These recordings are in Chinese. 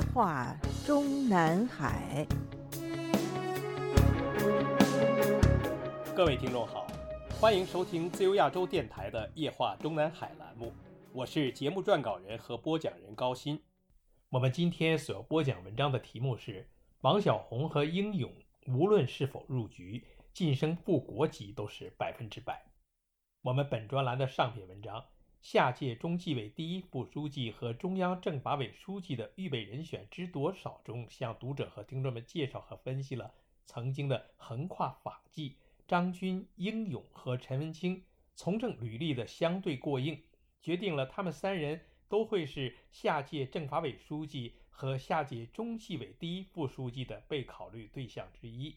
夜话中南海。各位听众好，欢迎收听自由亚洲电台的《夜话中南海》栏目，我是节目撰稿人和播讲人高鑫。我们今天所播讲文章的题目是：王小红和英勇，无论是否入局，晋升副国级都是百分之百。我们本专栏的上篇文章。下届中纪委第一副书记和中央政法委书记的预备人选知多少中，向读者和听众们介绍和分析了曾经的横跨法纪张军、英勇和陈文清从政履历的相对过硬，决定了他们三人都会是下届政法委书记和下届中纪委第一副书记的被考虑对象之一。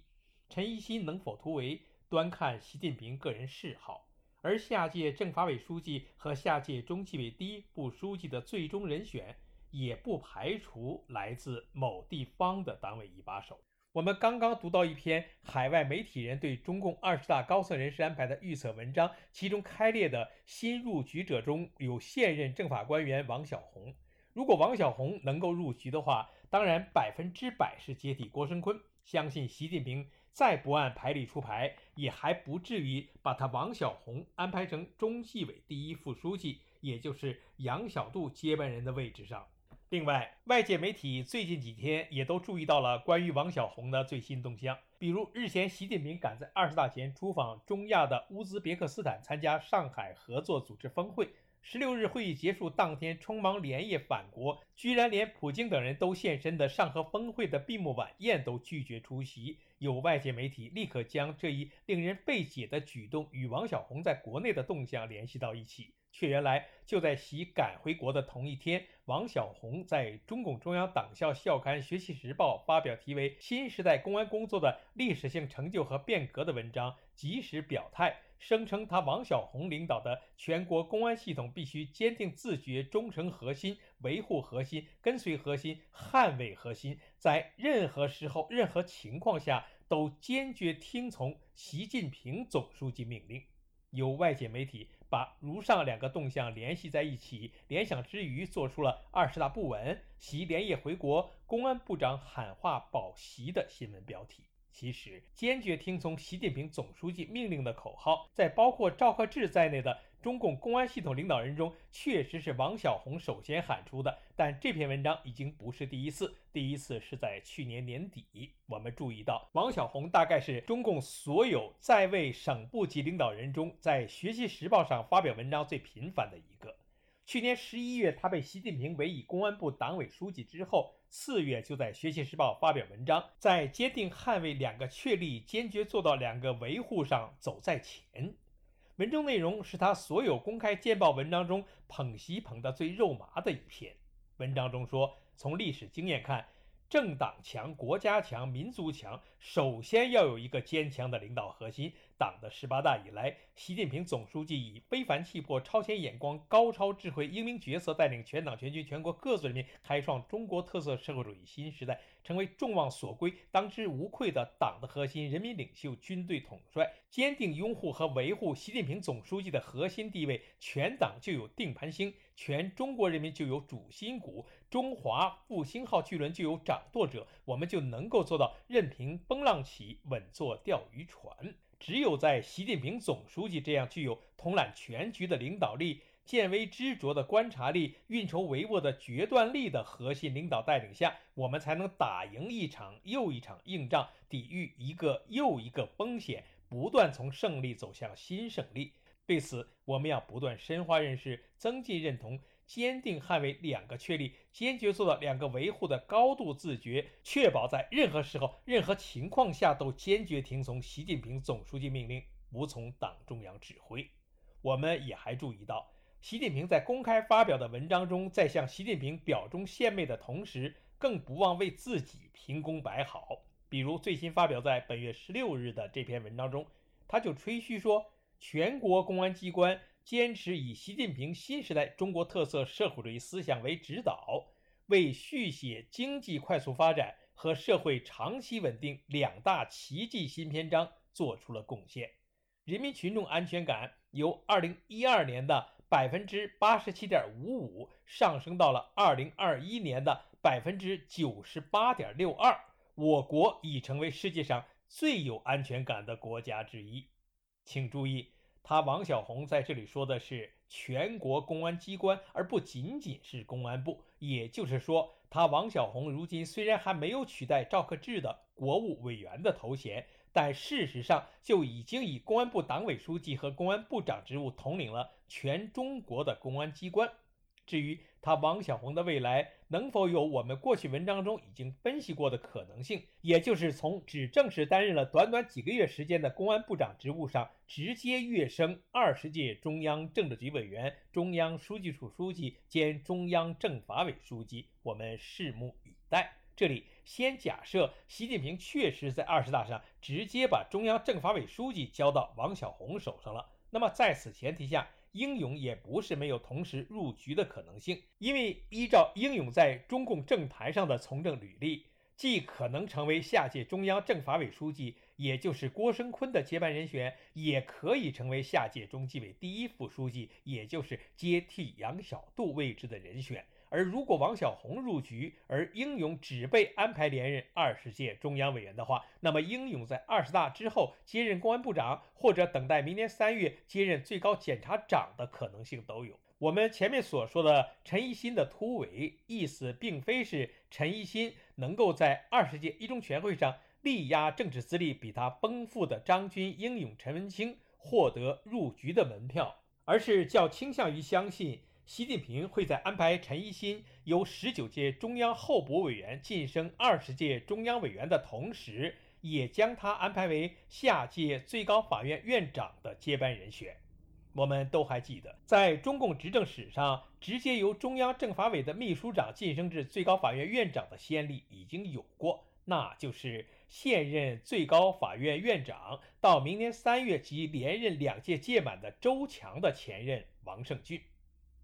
陈一新能否突围，端看习近平个人嗜好。而下届政法委书记和下届中纪委第一副书记的最终人选，也不排除来自某地方的党委一把手。我们刚刚读到一篇海外媒体人对中共二十大高层人事安排的预测文章，其中开列的新入局者中有现任政法官员王小红。如果王小红能够入局的话，当然百分之百是接替郭声琨。相信习近平。再不按牌理出牌，也还不至于把他王晓红安排成中纪委第一副书记，也就是杨小渡接班人的位置上。另外，外界媒体最近几天也都注意到了关于王晓红的最新动向，比如日前习近平赶在二十大前出访中亚的乌兹别克斯坦，参加上海合作组织峰会。十六日会议结束当天，匆忙连夜返国，居然连普京等人都现身的上合峰会的闭幕晚宴都拒绝出席。有外界媒体立刻将这一令人费解的举动与王小红在国内的动向联系到一起，却原来就在习赶回国的同一天，王小红在中共中央党校校刊《学习时报》发表题为《新时代公安工作的历史性成就和变革》的文章，及时表态。声称他王小红领导的全国公安系统必须坚定自觉、忠诚核心、维护核心、跟随核心、捍卫核心，在任何时候、任何情况下都坚决听从习近平总书记命令。有外界媒体把如上两个动向联系在一起，联想之余做出了“二十大不稳，习连夜回国，公安部长喊话保习”的新闻标题。其实，坚决听从习近平总书记命令的口号，在包括赵克志在内的中共公安系统领导人中，确实是王小红首先喊出的。但这篇文章已经不是第一次，第一次是在去年年底。我们注意到，王小红大概是中共所有在位省部级领导人中，在《学习时报》上发表文章最频繁的一个。去年十一月，他被习近平委以公安部党委书记之后。四月就在《学习时报》发表文章，在坚定捍卫两个确立、坚决做到两个维护上走在前。文中内容是他所有公开见报文章中捧席捧得最肉麻的一篇。文章中说，从历史经验看。政党强，国家强，民族强，首先要有一个坚强的领导核心。党的十八大以来，习近平总书记以非凡气魄、超前眼光、高超智慧、英明决策，带领全党全军全国各族人民开创中国特色社会主义新时代。成为众望所归、当之无愧的党的核心、人民领袖、军队统帅，坚定拥护和维护习近平总书记的核心地位，全党就有定盘星，全中国人民就有主心骨，中华复兴号巨轮就有掌舵者，我们就能够做到任凭风浪起，稳坐钓鱼船。只有在习近平总书记这样具有统揽全局的领导力。见微知著的观察力、运筹帷幄的决断力的核心领导带领下，我们才能打赢一场又一场硬仗，抵御一个又一个风险，不断从胜利走向新胜利。对此，我们要不断深化认识，增进认同，坚定捍卫两个确立，坚决做到两个维护的高度自觉，确保在任何时候、任何情况下都坚决听从习近平总书记命令，服从党中央指挥。我们也还注意到。习近平在公开发表的文章中，在向习近平表忠献媚的同时，更不忘为自己评功摆好。比如最新发表在本月十六日的这篇文章中，他就吹嘘说，全国公安机关坚持以习近平新时代中国特色社会主义思想为指导，为续写经济快速发展和社会长期稳定两大奇迹新篇章做出了贡献。人民群众安全感由二零一二年的。百分之八十七点五五上升到了二零二一年的百分之九十八点六二，我国已成为世界上最有安全感的国家之一。请注意，他王小红在这里说的是全国公安机关，而不仅仅是公安部。也就是说，他王小红如今虽然还没有取代赵克志的国务委员的头衔。但事实上，就已经以公安部党委书记和公安部长职务统领了全中国的公安机关。至于他王小红的未来能否有我们过去文章中已经分析过的可能性，也就是从只正式担任了短短几个月时间的公安部长职务上，直接跃升二十届中央政治局委员、中央书记处书记兼中央政法委书记，我们拭目以待。这里先假设习近平确实在二十大上直接把中央政法委书记交到王小红手上了，那么在此前提下，英勇也不是没有同时入局的可能性，因为依照英勇在中共政坛上的从政履历，既可能成为下届中央政法委书记，也就是郭声琨的接班人选，也可以成为下届中纪委第一副书记，也就是接替杨晓渡位置的人选。而如果王小红入局，而英勇只被安排连任二十届中央委员的话，那么英勇在二十大之后接任公安部长，或者等待明年三月接任最高检察长的可能性都有。我们前面所说的陈一新的突围，意思并非是陈一新能够在二十届一中全会上力压政治资历比他丰富的张军、英勇、陈文清获得入局的门票，而是较倾向于相信。习近平会在安排陈一新由十九届中央候补委员晋升二十届中央委员的同时，也将他安排为下届最高法院院长的接班人选。我们都还记得，在中共执政史上，直接由中央政法委的秘书长晋升至最高法院院长的先例已经有过，那就是现任最高法院院长到明年三月即连任两届届满的周强的前任王胜俊。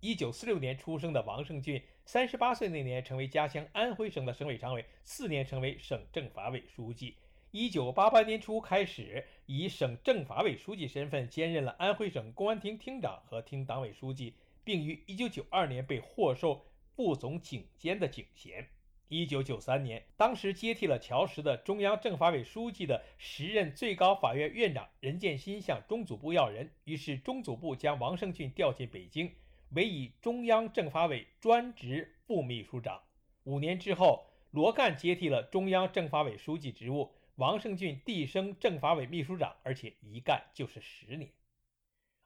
一九四六年出生的王胜俊，三十八岁那年成为家乡安徽省的省委常委，次年成为省政法委书记。一九八八年初开始，以省政法委书记身份兼任了安徽省公安厅厅长和厅党委书记，并于一九九二年被获授副总警监的警衔。一九九三年，当时接替了乔石的中央政法委书记的时任最高法院院长任建新向中组部要人，于是中组部将王胜俊调进北京。委以中央政法委专职副秘书长。五年之后，罗干接替了中央政法委书记职务，王胜俊递升政法委秘书长，而且一干就是十年。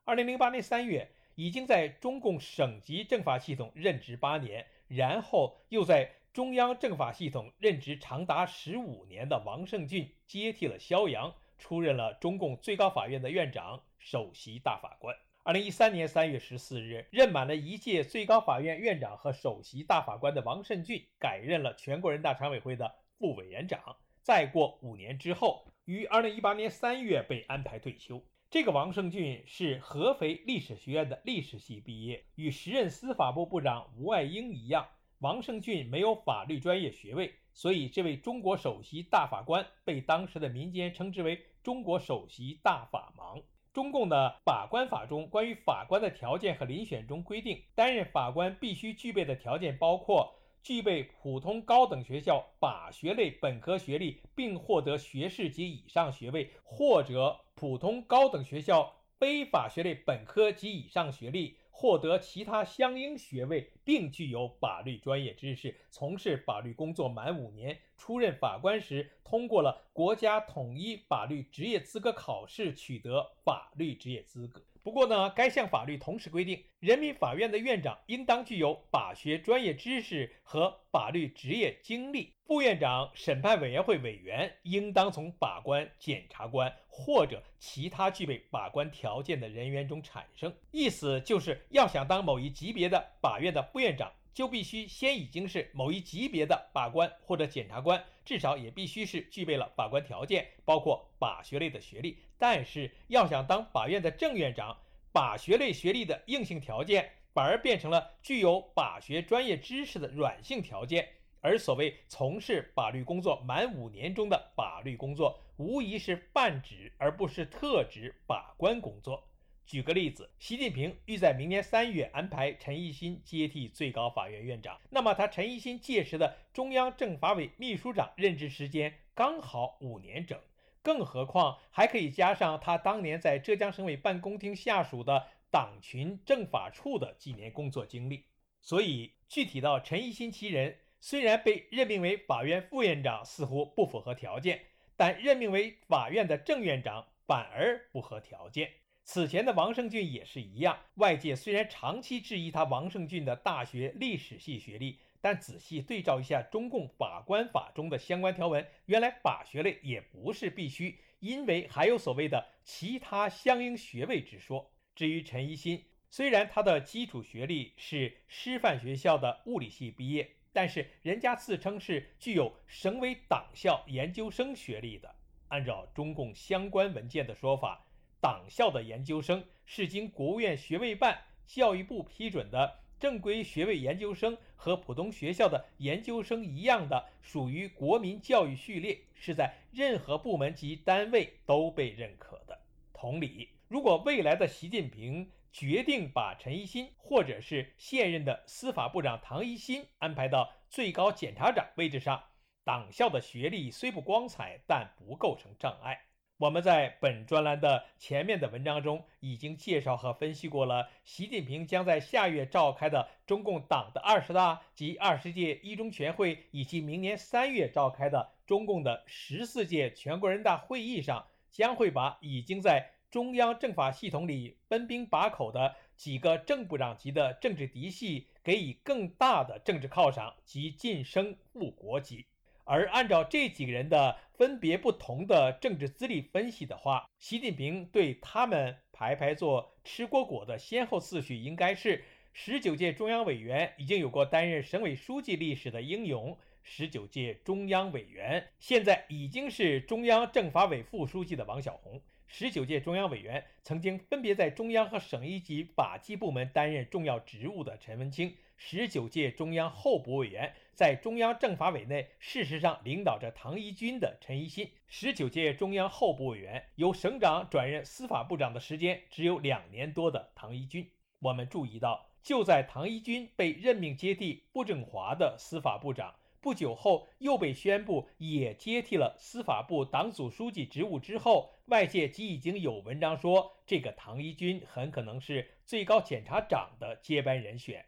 二零零八年三月，已经在中共省级政法系统任职八年，然后又在中央政法系统任职长达十五年的王胜俊接替了肖扬，出任了中共最高法院的院长、首席大法官。二零一三年三月十四日，任满了一届最高法院院长和首席大法官的王胜俊改任了全国人大常委会的副委员长。再过五年之后，于二零一八年三月被安排退休。这个王胜俊是合肥历史学院的历史系毕业，与时任司法部部长吴爱英一样，王胜俊没有法律专业学位，所以这位中国首席大法官被当时的民间称之为“中国首席大法盲”。中共的法官法中关于法官的条件和遴选中规定，担任法官必须具备的条件包括具备普通高等学校法学类本科学历，并获得学士及以上学位，或者普通高等学校非法学类本科及以上学历。获得其他相应学位，并具有法律专业知识，从事法律工作满五年，出任法官时通过了国家统一法律职业资格考试，取得法律职业资格。不过呢，该项法律同时规定，人民法院的院长应当具有法学专业知识和法律职业经历；副院长、审判委员会委员应当从法官、检察官或者其他具备法官条件的人员中产生。意思就是要想当某一级别的法院的副院长。就必须先已经是某一级别的法官或者检察官，至少也必须是具备了法官条件，包括法学类的学历。但是要想当法院的正院长，法学类学历的硬性条件反而变成了具有法学专业知识的软性条件。而所谓从事法律工作满五年中的法律工作，无疑是泛指而不是特指法官工作。举个例子，习近平欲在明年三月安排陈一新接替最高法院院长，那么他陈一新届时的中央政法委秘书长任职时间刚好五年整，更何况还可以加上他当年在浙江省委办公厅下属的党群政法处的几年工作经历。所以，具体到陈一新其人，虽然被任命为法院副院长似乎不符合条件，但任命为法院的正院长反而不合条件。此前的王胜俊也是一样，外界虽然长期质疑他王胜俊的大学历史系学历，但仔细对照一下中共法官法中的相关条文，原来法学类也不是必须，因为还有所谓的其他相应学位之说。至于陈一新，虽然他的基础学历是师范学校的物理系毕业，但是人家自称是具有省委党校研究生学历的，按照中共相关文件的说法。党校的研究生是经国务院学位办、教育部批准的正规学位研究生，和普通学校的研究生一样的，属于国民教育序列，是在任何部门及单位都被认可的。同理，如果未来的习近平决定把陈一新或者是现任的司法部长唐一新安排到最高检察长位置上，党校的学历虽不光彩，但不构成障碍。我们在本专栏的前面的文章中已经介绍和分析过了，习近平将在下月召开的中共党的二十大及二十届一中全会，以及明年三月召开的中共的十四届全国人大会议上，将会把已经在中央政法系统里分兵把口的几个正部长级的政治嫡系给予更大的政治犒赏及晋升副国级。而按照这几个人的分别不同的政治资历分析的话，习近平对他们排排坐吃果果的先后次序应该是：十九届中央委员已经有过担任省委书记历史的英勇，十九届中央委员现在已经是中央政法委副书记的王小红，十九届中央委员曾经分别在中央和省一级法纪部门担任重要职务的陈文清。十九届中央候补委员，在中央政法委内，事实上领导着唐一军的陈一新；十九届中央候补委员，由省长转任司法部长的时间只有两年多的唐一军。我们注意到，就在唐一军被任命接替傅政华的司法部长不久后，又被宣布也接替了司法部党组书记职务之后，外界即已经有文章说，这个唐一军很可能是最高检察长的接班人选。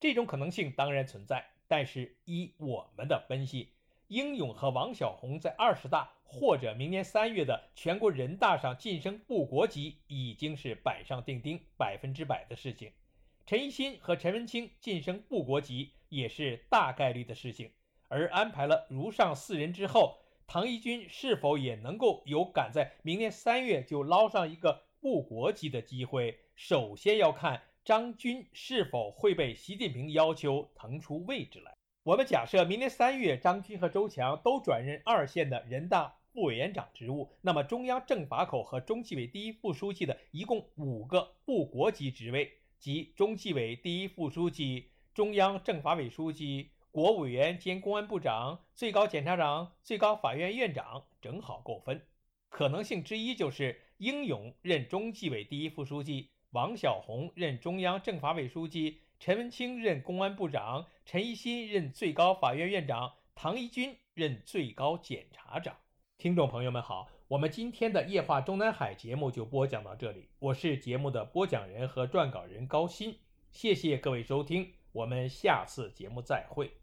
这种可能性当然存在，但是依我们的分析，英勇和王小红在二十大或者明年三月的全国人大上晋升部国级已经是板上钉钉、百分之百的事情。陈一新和陈文清晋升部国级也是大概率的事情。而安排了如上四人之后，唐一军是否也能够有赶在明年三月就捞上一个部国级的机会，首先要看。张军是否会被习近平要求腾出位置来？我们假设明年三月，张军和周强都转任二线的人大副委员长职务，那么中央政法口和中纪委第一副书记的一共五个部国级职位，即中纪委第一副书记、中央政法委书记、国务委员兼公安部长、最高检察长、最高法院院长，正好够分。可能性之一就是英勇任中纪委第一副书记。王小红任中央政法委书记，陈文清任公安部长，陈一新任最高法院院长，唐一军任最高检察长。听众朋友们好，我们今天的夜话中南海节目就播讲到这里，我是节目的播讲人和撰稿人高鑫，谢谢各位收听，我们下次节目再会。